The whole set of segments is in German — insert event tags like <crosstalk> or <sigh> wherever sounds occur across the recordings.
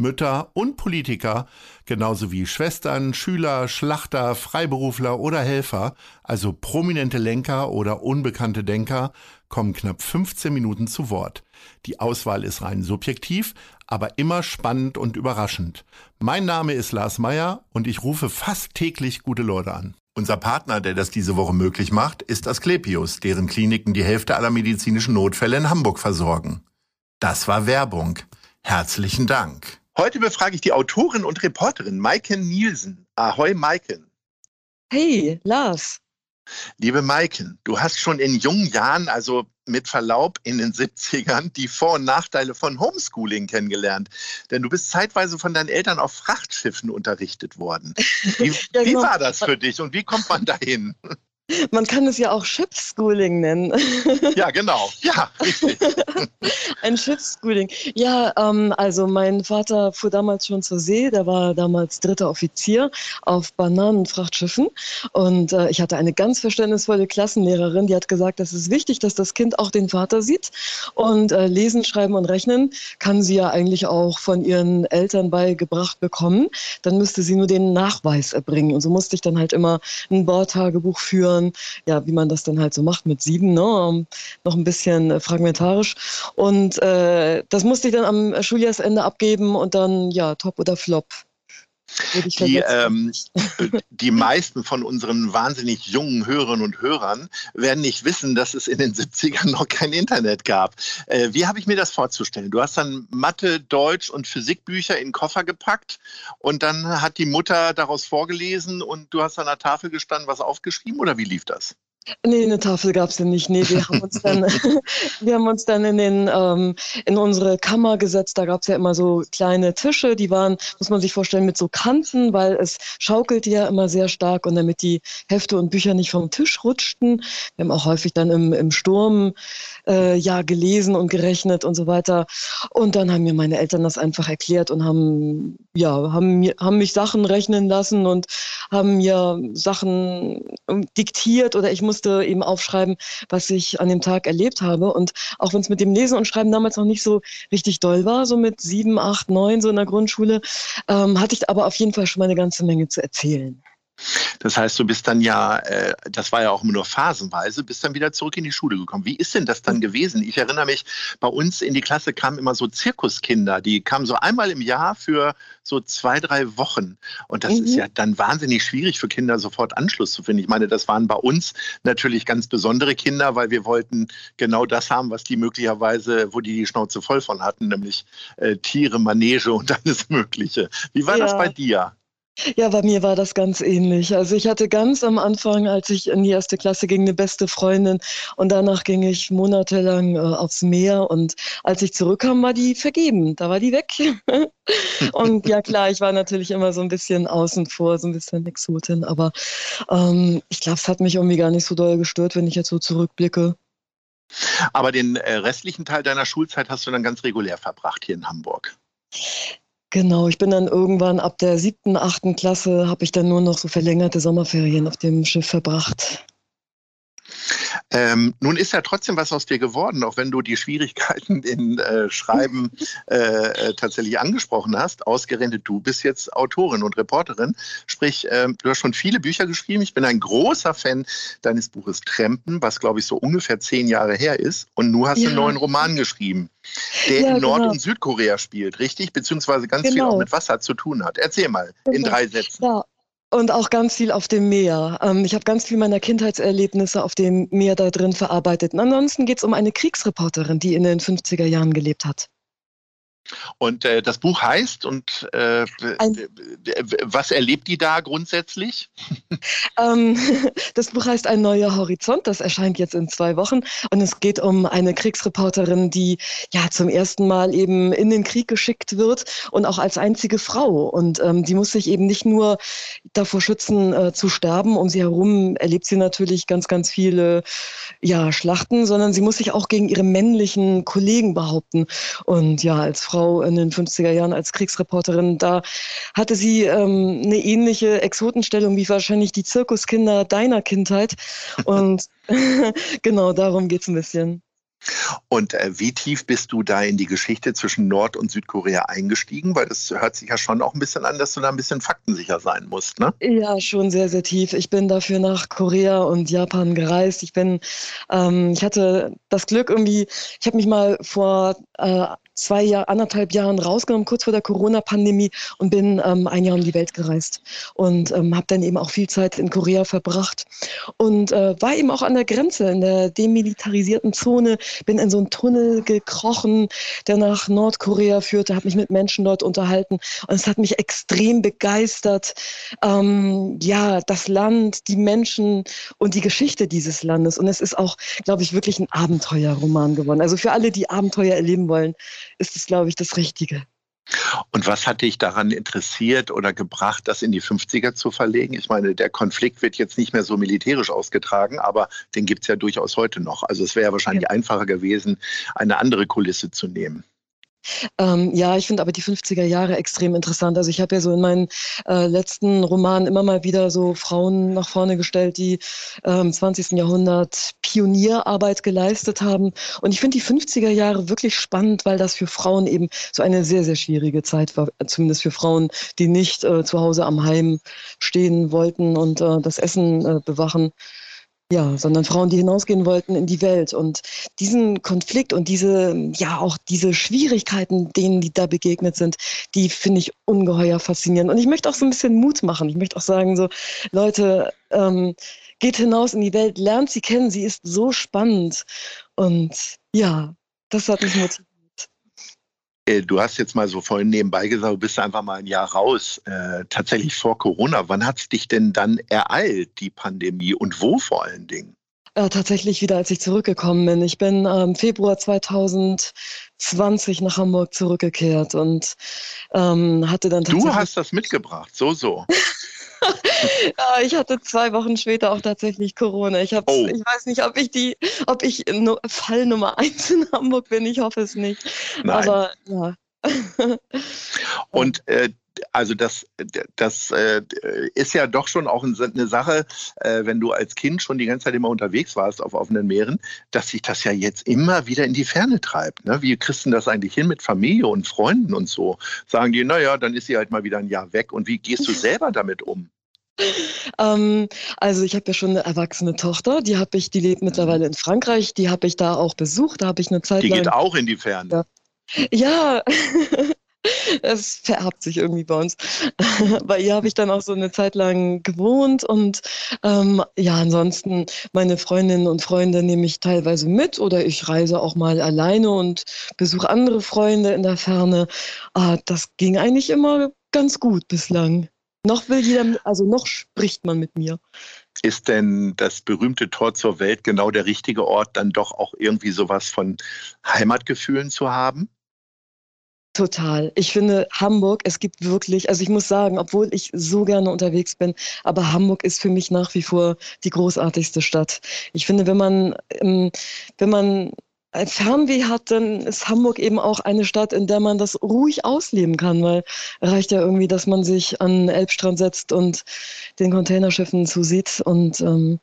Mütter und Politiker, genauso wie Schwestern, Schüler, Schlachter, Freiberufler oder Helfer, also prominente Lenker oder unbekannte Denker, kommen knapp 15 Minuten zu Wort. Die Auswahl ist rein subjektiv, aber immer spannend und überraschend. Mein Name ist Lars Meyer und ich rufe fast täglich gute Leute an. Unser Partner, der das diese Woche möglich macht, ist Asklepios, deren Kliniken die Hälfte aller medizinischen Notfälle in Hamburg versorgen. Das war Werbung. Herzlichen Dank. Heute befrage ich die Autorin und Reporterin Maiken Nielsen. Ahoi, Maiken. Hey, Lars. Liebe Maiken, du hast schon in jungen Jahren, also mit Verlaub in den 70ern, die Vor- und Nachteile von Homeschooling kennengelernt. Denn du bist zeitweise von deinen Eltern auf Frachtschiffen unterrichtet worden. Wie, <laughs> ja, genau. wie war das für dich und wie kommt man dahin? Man kann es ja auch Shipschooling nennen. <laughs> Ja, genau. Ja, richtig. <laughs> Ein Shipschooling. Ja, ähm, also mein Vater fuhr damals schon zur See. Der war damals dritter Offizier auf Bananenfrachtschiffen. Und äh, ich hatte eine ganz verständnisvolle Klassenlehrerin, die hat gesagt, das ist wichtig, dass das Kind auch den Vater sieht. Und äh, lesen, schreiben und rechnen kann sie ja eigentlich auch von ihren Eltern beigebracht bekommen. Dann müsste sie nur den Nachweis erbringen. Und so musste ich dann halt immer ein Bordtagebuch führen Jahren, ja, wie man das dann halt so macht mit sieben, ne? noch ein bisschen äh, fragmentarisch. Und äh, das musste ich dann am Schuljahresende abgeben und dann, ja, top oder flop. Die, ähm, die meisten von unseren wahnsinnig jungen Hörerinnen und Hörern werden nicht wissen, dass es in den 70ern noch kein Internet gab. Äh, wie habe ich mir das vorzustellen? Du hast dann Mathe, Deutsch und Physikbücher in den Koffer gepackt und dann hat die Mutter daraus vorgelesen und du hast an der Tafel gestanden, was aufgeschrieben oder wie lief das? Nee, eine Tafel gab es ja nicht. Nee, wir haben uns dann, <laughs> <laughs> wir haben uns dann in, den, ähm, in unsere Kammer gesetzt. Da gab es ja immer so kleine Tische, die waren, muss man sich vorstellen, mit so Kanten, weil es schaukelte ja immer sehr stark und damit die Hefte und Bücher nicht vom Tisch rutschten. Wir haben auch häufig dann im, im Sturm äh, ja gelesen und gerechnet und so weiter. Und dann haben mir meine Eltern das einfach erklärt und haben, ja, haben, haben mich Sachen rechnen lassen und haben mir Sachen ähm, diktiert oder ich musste eben aufschreiben, was ich an dem Tag erlebt habe. Und auch wenn es mit dem Lesen und Schreiben damals noch nicht so richtig doll war, so mit sieben, acht, neun, so in der Grundschule, ähm, hatte ich aber auf jeden Fall schon mal eine ganze Menge zu erzählen. Das heißt, du bist dann ja, äh, das war ja auch immer nur phasenweise, bist dann wieder zurück in die Schule gekommen. Wie ist denn das dann gewesen? Ich erinnere mich, bei uns in die Klasse kamen immer so Zirkuskinder, die kamen so einmal im Jahr für so zwei, drei Wochen. Und das mhm. ist ja dann wahnsinnig schwierig für Kinder sofort Anschluss zu finden. Ich meine, das waren bei uns natürlich ganz besondere Kinder, weil wir wollten genau das haben, was die möglicherweise, wo die die Schnauze voll von hatten, nämlich äh, Tiere, Manege und <laughs> alles Mögliche. Wie war ja. das bei dir? Ja, bei mir war das ganz ähnlich. Also ich hatte ganz am Anfang, als ich in die erste Klasse ging, eine beste Freundin und danach ging ich monatelang äh, aufs Meer und als ich zurückkam, war die vergeben. Da war die weg. <laughs> und ja klar, ich war natürlich immer so ein bisschen außen vor, so ein bisschen Exotin, aber ähm, ich glaube, es hat mich irgendwie gar nicht so doll gestört, wenn ich jetzt so zurückblicke. Aber den äh, restlichen Teil deiner Schulzeit hast du dann ganz regulär verbracht hier in Hamburg. Genau, ich bin dann irgendwann ab der siebten, achten Klasse, habe ich dann nur noch so verlängerte Sommerferien auf dem Schiff verbracht. Ähm, nun ist ja trotzdem was aus dir geworden, auch wenn du die Schwierigkeiten <laughs> in äh, Schreiben äh, äh, tatsächlich angesprochen hast. Ausgerechnet du bist jetzt Autorin und Reporterin. Sprich, äh, du hast schon viele Bücher geschrieben. Ich bin ein großer Fan deines Buches Trempen, was glaube ich so ungefähr zehn Jahre her ist. Und du hast ja. einen neuen Roman geschrieben, der ja, in Nord- genau. und Südkorea spielt, richtig? Beziehungsweise ganz genau. viel auch mit Wasser zu tun hat. Erzähl mal genau. in drei Sätzen. Ja. Und auch ganz viel auf dem Meer. Ähm, ich habe ganz viel meiner Kindheitserlebnisse auf dem Meer da drin verarbeitet. Und ansonsten geht es um eine Kriegsreporterin, die in den 50er Jahren gelebt hat. Und äh, das Buch heißt und äh, was erlebt die da grundsätzlich? Ähm, <laughs> das Buch heißt Ein neuer Horizont. Das erscheint jetzt in zwei Wochen und es geht um eine Kriegsreporterin, die ja zum ersten Mal eben in den Krieg geschickt wird und auch als einzige Frau. Und ähm, die muss sich eben nicht nur davor schützen äh, zu sterben. Um sie herum erlebt sie natürlich ganz, ganz viele ja Schlachten, sondern sie muss sich auch gegen ihre männlichen Kollegen behaupten. Und ja, als Frau in den 50er Jahren als Kriegsreporterin. Da hatte sie ähm, eine ähnliche Exotenstellung wie wahrscheinlich die Zirkuskinder deiner Kindheit. <laughs> Und <laughs> genau darum geht es ein bisschen. Und äh, wie tief bist du da in die Geschichte zwischen Nord- und Südkorea eingestiegen? Weil das hört sich ja schon auch ein bisschen an, dass du da ein bisschen faktensicher sein musst, ne? Ja, schon sehr, sehr tief. Ich bin dafür nach Korea und Japan gereist. Ich bin, ähm, ich hatte das Glück irgendwie, ich habe mich mal vor äh, zwei Jahr, anderthalb Jahren rausgenommen, kurz vor der Corona-Pandemie und bin ähm, ein Jahr um die Welt gereist und ähm, habe dann eben auch viel Zeit in Korea verbracht und äh, war eben auch an der Grenze, in der demilitarisierten Zone, bin in so einen Tunnel gekrochen, der nach Nordkorea führte, habe mich mit Menschen dort unterhalten und es hat mich extrem begeistert, ähm, ja, das Land, die Menschen und die Geschichte dieses Landes und es ist auch, glaube ich, wirklich ein Abenteuerroman geworden. Also für alle, die Abenteuer erleben wollen, ist es, glaube ich, das Richtige. Und was hat dich daran interessiert oder gebracht, das in die 50er zu verlegen? Ich meine, der Konflikt wird jetzt nicht mehr so militärisch ausgetragen, aber den gibt es ja durchaus heute noch. Also es wäre ja wahrscheinlich ja. einfacher gewesen, eine andere Kulisse zu nehmen. Ähm, ja, ich finde aber die 50er Jahre extrem interessant. Also ich habe ja so in meinen äh, letzten Romanen immer mal wieder so Frauen nach vorne gestellt, die äh, im 20. Jahrhundert Pionierarbeit geleistet haben. Und ich finde die 50er Jahre wirklich spannend, weil das für Frauen eben so eine sehr, sehr schwierige Zeit war. Zumindest für Frauen, die nicht äh, zu Hause am Heim stehen wollten und äh, das Essen äh, bewachen. Ja, sondern Frauen, die hinausgehen wollten in die Welt. Und diesen Konflikt und diese, ja, auch diese Schwierigkeiten, denen die da begegnet sind, die finde ich ungeheuer faszinierend. Und ich möchte auch so ein bisschen Mut machen. Ich möchte auch sagen, so, Leute, ähm, geht hinaus in die Welt, lernt sie kennen, sie ist so spannend. Und ja, das hat mich motiviert. Äh, du hast jetzt mal so vorhin nebenbei gesagt, du bist einfach mal ein Jahr raus, äh, tatsächlich vor Corona. Wann hat es dich denn dann ereilt, die Pandemie und wo vor allen Dingen? Äh, tatsächlich wieder, als ich zurückgekommen bin. Ich bin im ähm, Februar 2020 nach Hamburg zurückgekehrt und ähm, hatte dann tatsächlich... Du hast das mitgebracht, so, so. <laughs> ja, <laughs> ich hatte zwei Wochen später auch tatsächlich Corona. Ich, hab's, oh. ich weiß nicht, ob ich die, ob ich no, Fall Nummer <laughs> eins in Hamburg bin. Ich hoffe es nicht. Nein. Aber ja. <laughs> Und äh, also das, das äh, ist ja doch schon auch eine Sache, äh, wenn du als Kind schon die ganze Zeit immer unterwegs warst auf offenen Meeren, dass sich das ja jetzt immer wieder in die Ferne treibt. Ne? Wie kriegst du das eigentlich hin mit Familie und Freunden und so? Sagen die, naja, dann ist sie halt mal wieder ein Jahr weg. Und wie gehst du selber damit um? Ähm, also ich habe ja schon eine erwachsene Tochter, die habe ich, die lebt mhm. mittlerweile in Frankreich, die habe ich da auch besucht, da habe ich eine Zeit die lang. Die geht auch in die Ferne. Ja, ja. <laughs> Es vererbt sich irgendwie bei uns. <laughs> Bei ihr habe ich dann auch so eine Zeit lang gewohnt und ähm, ja, ansonsten meine Freundinnen und Freunde nehme ich teilweise mit oder ich reise auch mal alleine und besuche andere Freunde in der Ferne. Ah, das ging eigentlich immer ganz gut bislang. Noch will jeder, also noch spricht man mit mir. Ist denn das berühmte Tor zur Welt genau der richtige Ort, dann doch auch irgendwie sowas von Heimatgefühlen zu haben? Total. Ich finde Hamburg, es gibt wirklich, also ich muss sagen, obwohl ich so gerne unterwegs bin, aber Hamburg ist für mich nach wie vor die großartigste Stadt. Ich finde, wenn man, ähm, wenn man ein Fernweh hat, dann ist Hamburg eben auch eine Stadt, in der man das ruhig ausleben kann, weil reicht ja irgendwie, dass man sich an den Elbstrand setzt und den Containerschiffen zusieht und ähm,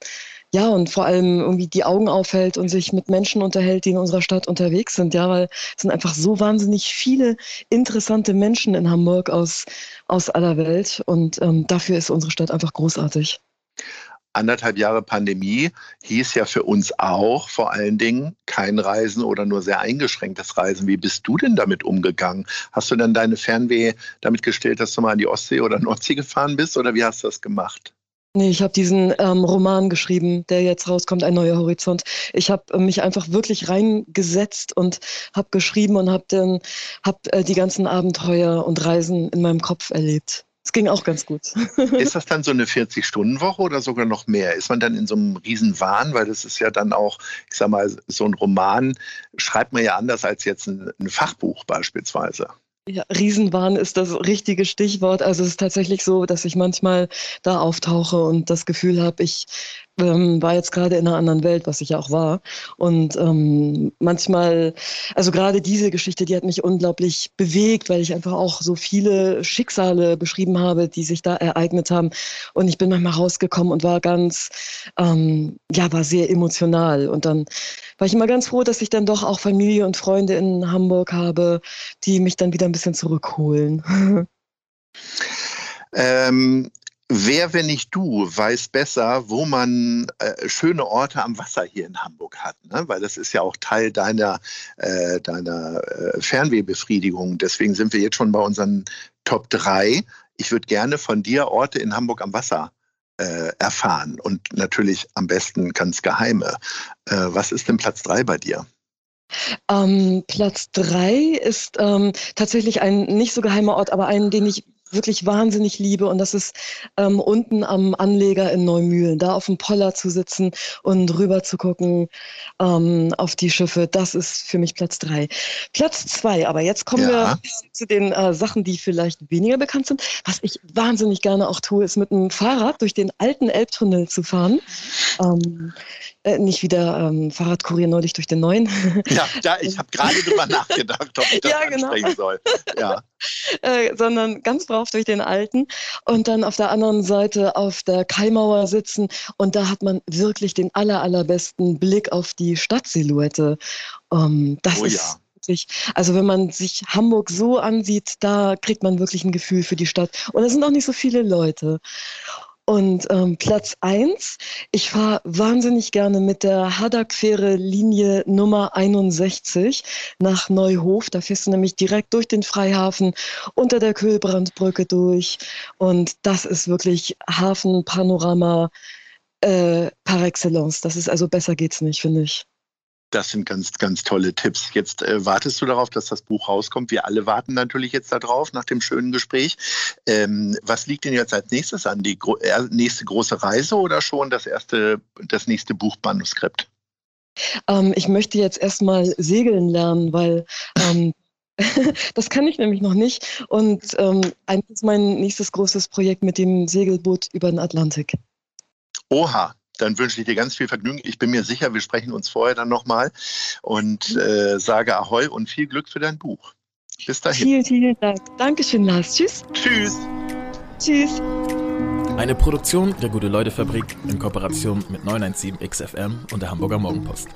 ja, und vor allem irgendwie die Augen aufhält und sich mit Menschen unterhält, die in unserer Stadt unterwegs sind. Ja, weil es sind einfach so wahnsinnig viele interessante Menschen in Hamburg aus, aus aller Welt. Und ähm, dafür ist unsere Stadt einfach großartig. Anderthalb Jahre Pandemie hieß ja für uns auch vor allen Dingen kein Reisen oder nur sehr eingeschränktes Reisen. Wie bist du denn damit umgegangen? Hast du dann deine Fernweh damit gestellt, dass du mal an die Ostsee oder Nordsee gefahren bist oder wie hast du das gemacht? Nee, ich habe diesen ähm, Roman geschrieben, der jetzt rauskommt, Ein neuer Horizont. Ich habe äh, mich einfach wirklich reingesetzt und habe geschrieben und habe dann hab, äh, die ganzen Abenteuer und Reisen in meinem Kopf erlebt. Es ging auch ganz gut. <laughs> ist das dann so eine 40-Stunden-Woche oder sogar noch mehr? Ist man dann in so einem Riesenwahn? Weil das ist ja dann auch, ich sag mal, so ein Roman schreibt man ja anders als jetzt ein, ein Fachbuch beispielsweise. Ja, Riesenwahn ist das richtige Stichwort. Also es ist tatsächlich so, dass ich manchmal da auftauche und das Gefühl habe, ich ähm, war jetzt gerade in einer anderen Welt, was ich ja auch war. Und ähm, manchmal, also gerade diese Geschichte, die hat mich unglaublich bewegt, weil ich einfach auch so viele Schicksale beschrieben habe, die sich da ereignet haben. Und ich bin manchmal rausgekommen und war ganz, ähm, ja, war sehr emotional. Und dann war ich immer ganz froh, dass ich dann doch auch Familie und Freunde in Hamburg habe, die mich dann wieder ein bisschen zurückholen. <laughs> Ähm, Wer, wenn nicht du, weiß besser, wo man äh, schöne Orte am Wasser hier in Hamburg hat, ne? weil das ist ja auch Teil deiner, äh, deiner äh, Fernwehbefriedigung. Deswegen sind wir jetzt schon bei unseren Top 3. Ich würde gerne von dir Orte in Hamburg am Wasser äh, erfahren und natürlich am besten ganz geheime. Äh, was ist denn Platz 3 bei dir? Ähm, Platz 3 ist ähm, tatsächlich ein nicht so geheimer Ort, aber einen, den ich wirklich wahnsinnig liebe. Und das ist ähm, unten am Anleger in Neumühlen, da auf dem Poller zu sitzen und rüber zu gucken ähm, auf die Schiffe. Das ist für mich Platz drei. Platz zwei, aber jetzt kommen ja. wir zu den äh, Sachen, die vielleicht weniger bekannt sind. Was ich wahnsinnig gerne auch tue, ist mit dem Fahrrad durch den alten Elbtunnel zu fahren. Ähm, äh, nicht wieder ähm, Fahrradkurier neulich durch den neuen. <laughs> Ja, ja ich habe gerade drüber <laughs> nachgedacht, ob ich das ja, genau. ansprechen soll. Ja. <laughs> Äh, sondern ganz drauf durch den alten und dann auf der anderen Seite auf der Kaimauer sitzen und da hat man wirklich den aller, allerbesten Blick auf die Stadtsilhouette. Um, ähm, das oh, ist ja also wenn man sich Hamburg so ansieht, da kriegt man wirklich ein Gefühl für die Stadt. Und es sind auch nicht so viele Leute. Und ähm, Platz 1, ich fahre wahnsinnig gerne mit der Haddock-Fähre Linie Nummer 61 nach Neuhof. Da fährst du nämlich direkt durch den Freihafen unter der Kühlbrandbrücke durch. Und das ist wirklich Hafenpanorama äh, par excellence. Das ist also besser geht's nicht, finde ich. Das sind ganz, ganz tolle Tipps. Jetzt äh, wartest du darauf, dass das Buch rauskommt. Wir alle warten natürlich jetzt darauf, nach dem schönen Gespräch. Ähm, was liegt denn jetzt als nächstes an? Die gro äh, nächste große Reise oder schon das erste, das nächste Buchmanuskript? Ähm, ich möchte jetzt erstmal segeln lernen, weil ähm, <laughs> das kann ich nämlich noch nicht. Und ähm, eigentlich ist mein nächstes großes Projekt mit dem Segelboot über den Atlantik. Oha, dann wünsche ich dir ganz viel Vergnügen. Ich bin mir sicher, wir sprechen uns vorher dann nochmal und äh, sage Ahoi und viel Glück für dein Buch. Bis dahin. Vielen, vielen Dank. Dankeschön, Lars. Tschüss. Tschüss. Tschüss. Eine Produktion der Gute-Leute-Fabrik in Kooperation mit 917 XFM und der Hamburger Morgenpost.